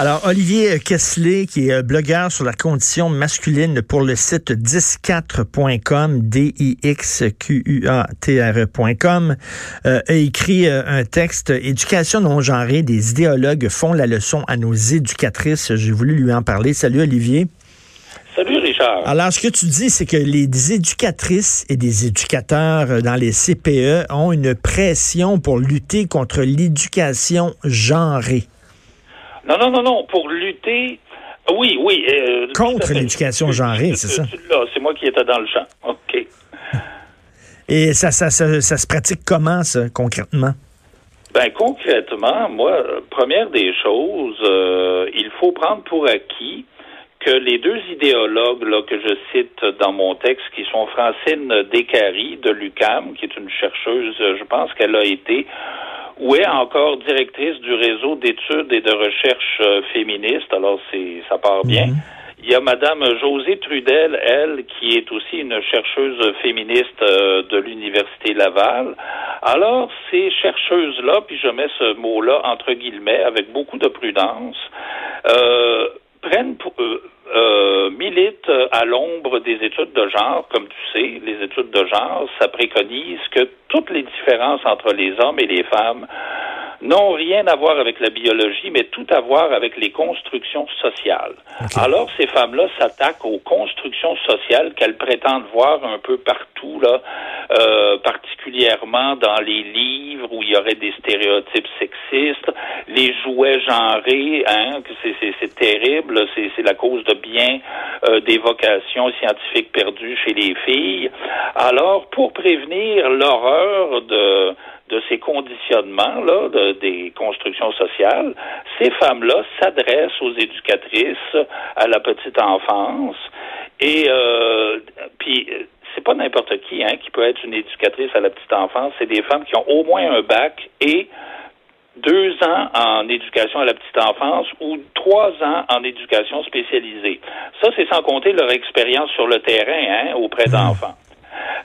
Alors, Olivier Kessler, qui est blogueur sur la condition masculine pour le site 104.com, D-I-X-Q-U-A-T-R-E.com, euh, a écrit euh, un texte Éducation non genrée, des idéologues font la leçon à nos éducatrices. J'ai voulu lui en parler. Salut, Olivier. Salut Richard. Alors, ce que tu dis, c'est que les éducatrices et des éducateurs euh, dans les CPE ont une pression pour lutter contre l'éducation genrée. Non, non, non, non. Pour lutter. Oui, oui. Euh, Contre l'éducation genrée, c'est ça? C'est moi qui étais dans le champ. OK. Et ça, ça, ça, se pratique comment, ça, concrètement? Ben concrètement, moi, première des choses, euh, il faut prendre pour acquis que les deux idéologues là, que je cite dans mon texte, qui sont Francine Descaries de l'UCAM, qui est une chercheuse, je pense qu'elle a été ou est encore directrice du réseau d'études et de recherche euh, féministes? Alors, c'est ça part bien. Mhm. Il y a Madame Josée Trudel, elle, qui est aussi une chercheuse féministe euh, de l'Université Laval. Alors, ces chercheuses-là, puis je mets ce mot-là entre guillemets avec beaucoup de prudence, euh, prennent pour, euh, euh, militent à l'ombre des études de genre, comme tu sais, les études de genre, ça préconise que toutes les différences entre les hommes et les femmes n'ont rien à voir avec la biologie, mais tout à voir avec les constructions sociales. Alors, ces femmes-là s'attaquent aux constructions sociales qu'elles prétendent voir un peu partout, là, euh, particulièrement dans les livres où il y aurait des stéréotypes sexistes, les jouets genrés, hein, que c'est terrible, c'est la cause de bien euh, des vocations scientifiques perdues chez les filles. Alors, pour prévenir l'horreur de de ces conditionnements-là, des constructions sociales, ces femmes-là s'adressent aux éducatrices à la petite enfance. Et euh, puis, c'est pas n'importe qui hein, qui peut être une éducatrice à la petite enfance. C'est des femmes qui ont au moins un bac et deux ans en éducation à la petite enfance ou trois ans en éducation spécialisée. Ça, c'est sans compter leur expérience sur le terrain hein, auprès d'enfants.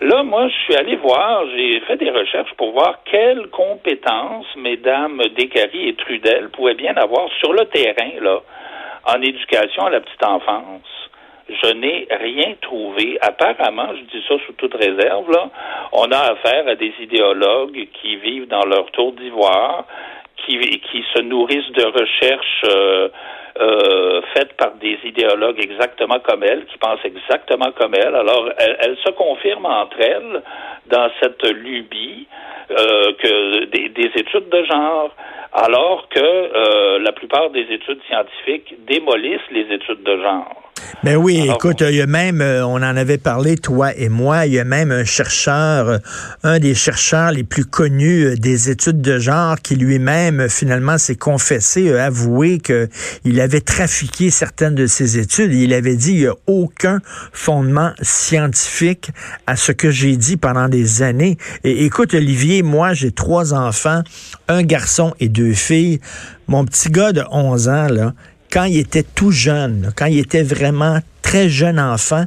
Là, moi, je suis allé voir, j'ai fait des recherches pour voir quelles compétences mesdames Descaries et Trudel pouvaient bien avoir sur le terrain, là, en éducation à la petite enfance. Je n'ai rien trouvé. Apparemment, je dis ça sous toute réserve, là, on a affaire à des idéologues qui vivent dans leur tour d'ivoire, qui, qui se nourrissent de recherches euh, euh, faites par des idéologues exactement comme elle, qui pensent exactement comme elle. Alors, elles, se confirment entre elles dans cette lubie euh, que des, des, études de genre, alors que euh, la plupart des études scientifiques démolissent les études de genre. Ben oui, écoute, il y a même, euh, on en avait parlé, toi et moi, il y a même un chercheur, euh, un des chercheurs les plus connus euh, des études de genre qui lui-même, finalement, s'est confessé, a avoué qu'il avait trafiqué certaines de ses études. Il avait dit, il n'y a aucun fondement scientifique à ce que j'ai dit pendant des années. Et écoute, Olivier, moi, j'ai trois enfants, un garçon et deux filles. Mon petit gars de 11 ans, là, quand il était tout jeune, quand il était vraiment très jeune enfant,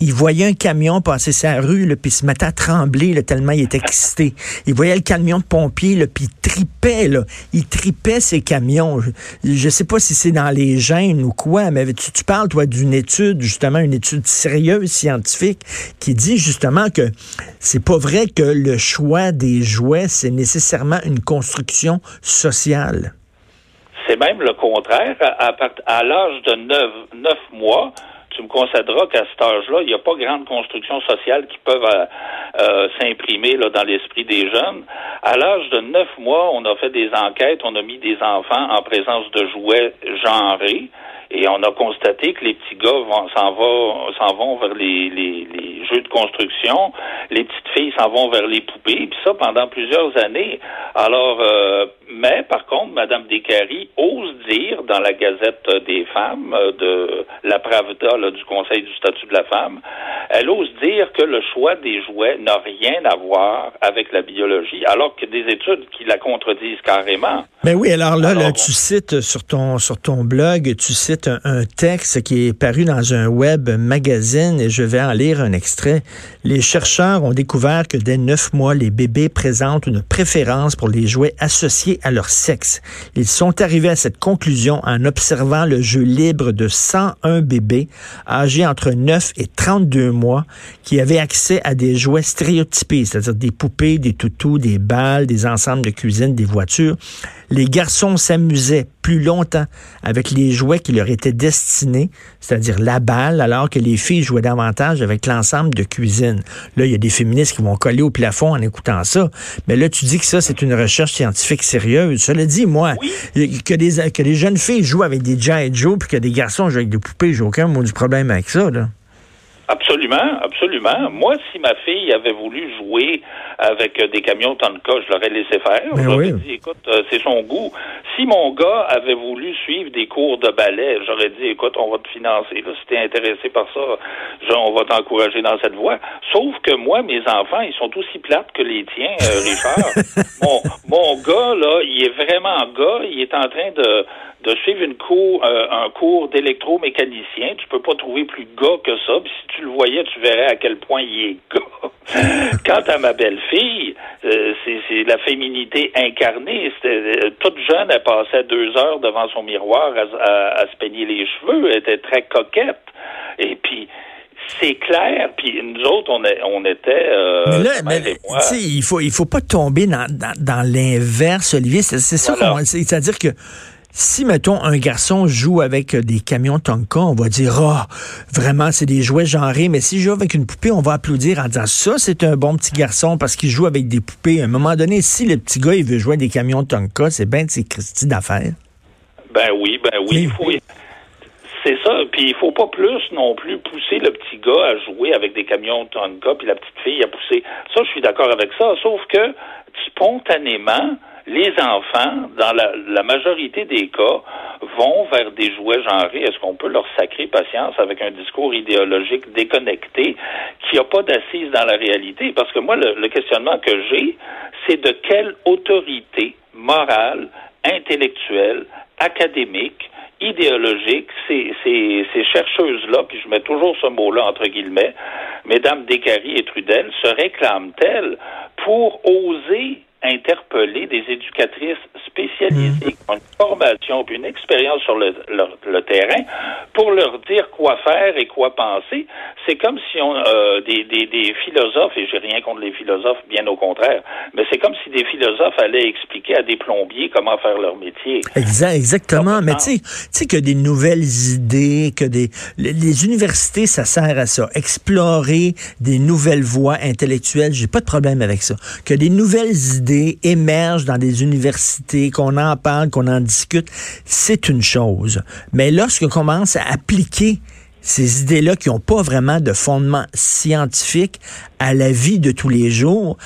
il voyait un camion passer sa rue, puis il se mettait à trembler tellement il était excité. Il voyait le camion de pompiers, puis il tripait. Là. Il tripait ces camions. Je ne sais pas si c'est dans les gènes ou quoi, mais tu, tu parles, toi, d'une étude, justement, une étude sérieuse, scientifique, qui dit justement que c'est pas vrai que le choix des jouets, c'est nécessairement une construction sociale. C'est même le contraire. À, l'âge de 9, mois, tu me concéderas qu'à cet âge-là, il n'y a pas grande construction sociale qui peuvent euh, euh, s'imprimer dans l'esprit des jeunes. À l'âge de 9 mois, on a fait des enquêtes, on a mis des enfants en présence de jouets genrés. Et on a constaté que les petits gars s'en vont, vers les, jeux de construction, les petites filles s'en vont vers les poupées, puis ça pendant plusieurs années. Alors, euh, mais par contre, Madame Descaries ose dire dans la Gazette des femmes euh, de la Pravda là, du Conseil du statut de la femme, elle ose dire que le choix des jouets n'a rien à voir avec la biologie, alors que des études qui la contredisent carrément. Mais oui, alors là, là tu cites sur ton sur ton blog, tu cites un, texte qui est paru dans un web magazine et je vais en lire un extrait. Les chercheurs ont découvert que dès neuf mois, les bébés présentent une préférence pour les jouets associés à leur sexe. Ils sont arrivés à cette conclusion en observant le jeu libre de 101 bébés âgés entre 9 et 32 mois qui avaient accès à des jouets stéréotypés, c'est-à-dire des poupées, des toutous, des balles, des ensembles de cuisine, des voitures. Les garçons s'amusaient plus longtemps avec les jouets qui leur étaient destinés, c'est-à-dire la balle, alors que les filles jouaient davantage avec l'ensemble de cuisine. Là, il y a des féministes qui vont coller au plafond en écoutant ça. Mais là, tu dis que ça, c'est une recherche scientifique sérieuse. Cela dit, moi, que, des, que des jeunes filles jouent avec des Giant Joe puis que des garçons jouent avec des poupées, j'ai aucun mot du problème avec ça, là. Absolument, absolument. Moi, si ma fille avait voulu jouer avec des camions Tonka, je l'aurais laissé faire. Ben j'aurais dit, écoute, euh, c'est son goût. Si mon gars avait voulu suivre des cours de ballet, j'aurais dit, écoute, on va te financer. Là, si t'es intéressé par ça, on va t'encourager dans cette voie. Sauf que moi, mes enfants, ils sont aussi plates que les tiens, euh, Richard. mon, mon gars, là, il est vraiment gars. Il est en train de de suivre une cours, euh, un cours d'électromécanicien. Tu peux pas trouver plus gars que ça. Puis si tu le voyais, tu verrais à quel point il est gars. Quant à ma belle-fille, euh, c'est la féminité incarnée. Euh, toute jeune, elle passait deux heures devant son miroir à, se peigner les cheveux. Elle était très coquette. Et puis, c'est clair. Puis nous autres, on, on était. mais là, mais, il faut, il faut pas tomber dans, dans, l'inverse, Olivier. C'est ça C'est-à-dire que si, mettons, un garçon joue avec des camions Tonka, on va dire, ah, vraiment, c'est des jouets genrés. Mais s'il joue avec une poupée, on va applaudir en disant, ça, c'est un bon petit garçon parce qu'il joue avec des poupées. À un moment donné, si le petit gars, il veut jouer des camions Tonka, c'est bien de ses Christy d'affaires. Ben oui, ben oui. C'est ça. Puis il faut pas plus non plus pousser le petit gars à jouer avec des camions Tonka, puis la petite fille à pousser. Ça, je suis d'accord avec ça. Sauf que spontanément, les enfants, dans la, majorité des cas, vont vers des jouets genrés. Est-ce qu'on peut leur sacrer patience avec un discours idéologique déconnecté qui n'a pas d'assise dans la réalité? Parce que moi, le questionnement que j'ai, c'est de quelle autorité morale, intellectuelle, académique, idéologique, ces, ces, ces chercheuses-là, puis je mets toujours ce mot-là entre guillemets, Mesdames Descaries et Trudel, se réclament-elles pour oser interpeller des éducatrices spécialisées mhm. qui ont une formation puis une expérience sur le, le, terrain pour leur dire quoi faire et quoi penser. C'est comme si on euh, des, des, des, philosophes, et j'ai rien contre les philosophes, bien au contraire, mais c'est comme si des philosophes allaient expliquer à des plombiers comment faire leur métier. Exact, exactement. mais tu sais que des nouvelles idées, que des les universités, ça sert à ça. Explorer des nouvelles voies intellectuelles, j'ai pas de problème avec ça. Que des nouvelles idées émergent dans des universités, qu'on en parle, qu'on en discute, c'est une chose. Mais lorsqu'on commence à appliquer ces idées-là qui n'ont pas vraiment de fondement scientifique à la vie de tous les jours,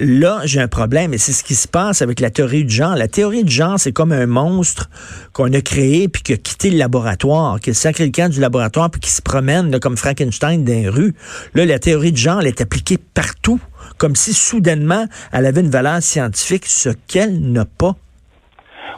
là, j'ai un problème. Et c'est ce qui se passe avec la théorie du genre. La théorie du genre, c'est comme un monstre qu'on a créé puis qui a quitté le laboratoire, qui a sacré du laboratoire puis qui se promène comme Frankenstein dans les rues. Là, la théorie du genre, elle est appliquée partout comme si soudainement elle avait une valeur scientifique, ce qu'elle n'a pas.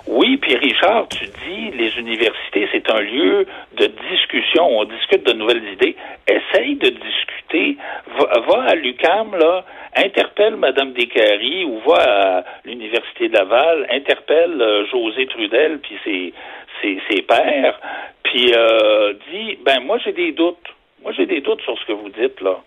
Oui, puis Richard, tu dis les universités, c'est un lieu de discussion. On discute de nouvelles idées. Essaye de discuter. Va, à l'UCAM, là, interpelle Mme Descaries ou va à l'Université de Laval, interpelle euh, José Trudel puis ses, ses, ses pairs, puis euh, dis, ben moi j'ai des doutes. Moi j'ai des doutes sur ce que vous dites, là.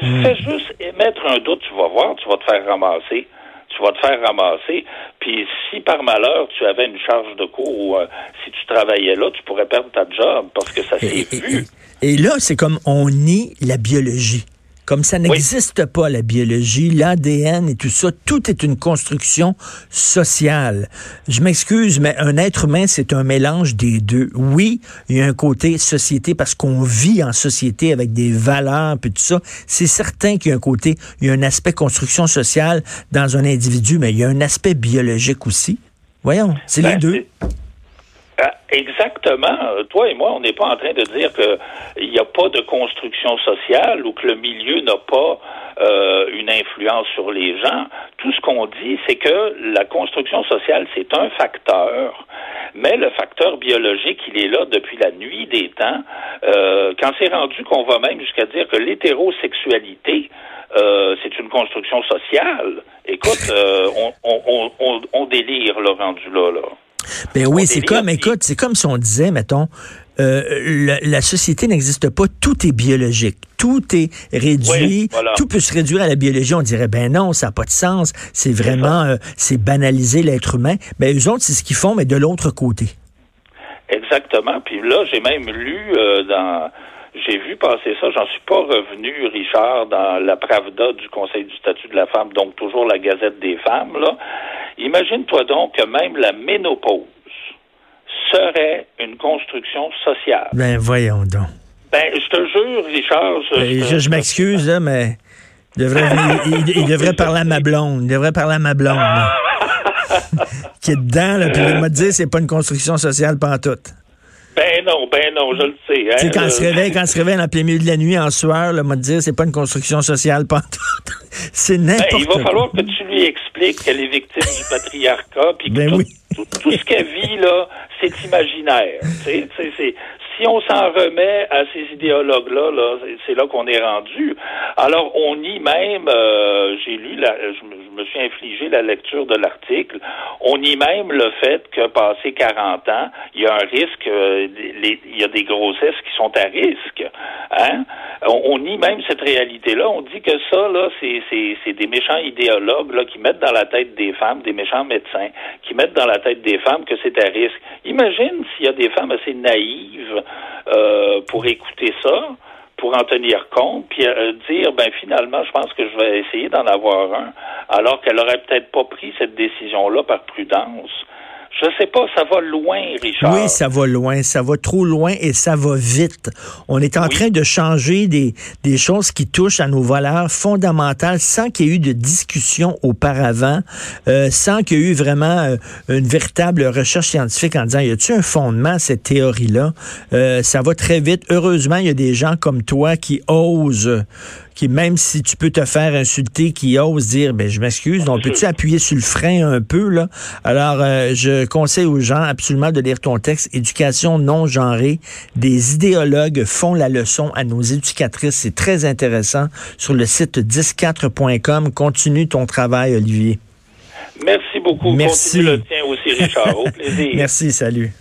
Fais juste émettre un doute, tu vas voir, tu vas te faire ramasser. Tu vas te faire ramasser. Puis si par malheur tu avais une charge de cours ou euh, si tu travaillais là, tu pourrais perdre ta job parce que ça s'est vu. et là, c'est comme on nie la biologie. Comme ça n'existe pas, la biologie, l'ADN et tout ça, tout est une construction sociale. Je m'excuse, mais un être humain, c'est un mélange des deux. Oui, il y a un côté société parce qu'on vit en société avec des valeurs et tout ça. C'est certain qu'il y a un côté, il y a un aspect construction sociale dans un individu, mais il y a un aspect biologique aussi. Voyons, c'est les ben, deux. Ah, exactement. Toi et moi, on n'est pas en train de dire qu'il n'y a pas de construction sociale ou que le milieu n'a pas euh, une influence sur les gens. Tout ce qu'on dit, c'est que la construction sociale, c'est un facteur, mais le facteur biologique, il est là depuis la nuit des temps. Euh, quand c'est rendu qu'on va même jusqu'à dire que l'hétérosexualité, euh, c'est une construction sociale. Écoute, euh, on, on, on, on, délire le rendu là, là. Ben oui, c'est comme, écoute, c'est comme si on disait, mettons, euh, la, société n'existe pas, tout est biologique, tout est réduit, tout peut se réduire à la biologie. On dirait, ben non, ça n'a pas de sens, c'est vraiment, euh, c'est banaliser l'être humain. Ben eux autres, c'est ce qu'ils font, mais de l'autre côté. Exactement. Puis là, j'ai même lu euh, dans j'ai vu passer ça, j'en suis pas revenu, Richard, dans la Pravda du Conseil du statut de la femme, donc toujours la Gazette des femmes, là. Imagine-toi donc que même la ménopause serait une construction sociale. Ben, voyons donc. Ben, je te jure, Richard. Je, ben, m'excuse, mais il devrait, il, devrait parler à ma blonde. Il devrait parler à ma blonde. qui est dedans, là, puis il me dire c'est pas une construction sociale pantoute. Ben non, ben non, je le sais. Hein, quand, se réveille, quand se réveille en plein milieu de la nuit, en sueur, le m'a dire c'est pas une construction sociale pantoute. c'est n'importe ben, Il va falloir que tu lui expliques qu'elle est victime du patriarcat, puis que ben tout, tout, ce qu'elle vit, là, c'est imaginaire. C'est, si on s'en remet à ces idéologues-là, là, c'est là qu'on est rendu. Alors, on nie même, euh, j'ai lu, la, je, me suis infligé la lecture de l'article, on nie même le fait que passé 40 ans, il y a un risque, euh, il y a des grossesses qui sont à risque. Hein? On, nie même cette réalité-là. On dit que ça, là, c'est des méchants idéologues là, qui mettent dans la tête des femmes, des méchants médecins, qui mettent dans la tête des femmes que c'est à risque. Imagine s'il y a des femmes assez naïves euh, pour écouter ça, pour en tenir compte, puis euh, dire, ben finalement, je pense que je vais essayer d'en avoir un, alors qu'elle aurait peut-être pas pris cette décision-là par prudence. Je sais pas, ça va loin, Richard. Oui, ça va loin, ça va trop loin et ça va vite. On est en train de changer des, des choses qui touchent à nos valeurs fondamentales sans qu'il y ait eu de discussion auparavant, euh, sans qu'il y ait eu vraiment euh, une véritable recherche scientifique en disant, y a-t-il un fondement à cette théorie-là? Euh, ça va très vite. Heureusement, il y a des gens comme toi qui osent qui, même si tu peux te faire insulter, qui ose dire, ben, je m'excuse, donc peux-tu appuyer sur le frein un peu, là? Alors, euh, je conseille aux gens absolument de lire ton texte, Éducation non genrée. Des idéologues font la leçon à nos éducatrices. C'est très intéressant sur le site 104.com. Continue ton travail, Olivier. Merci beaucoup. Merci. Continue le tien aussi, Richard. Au plaisir. Merci, salut.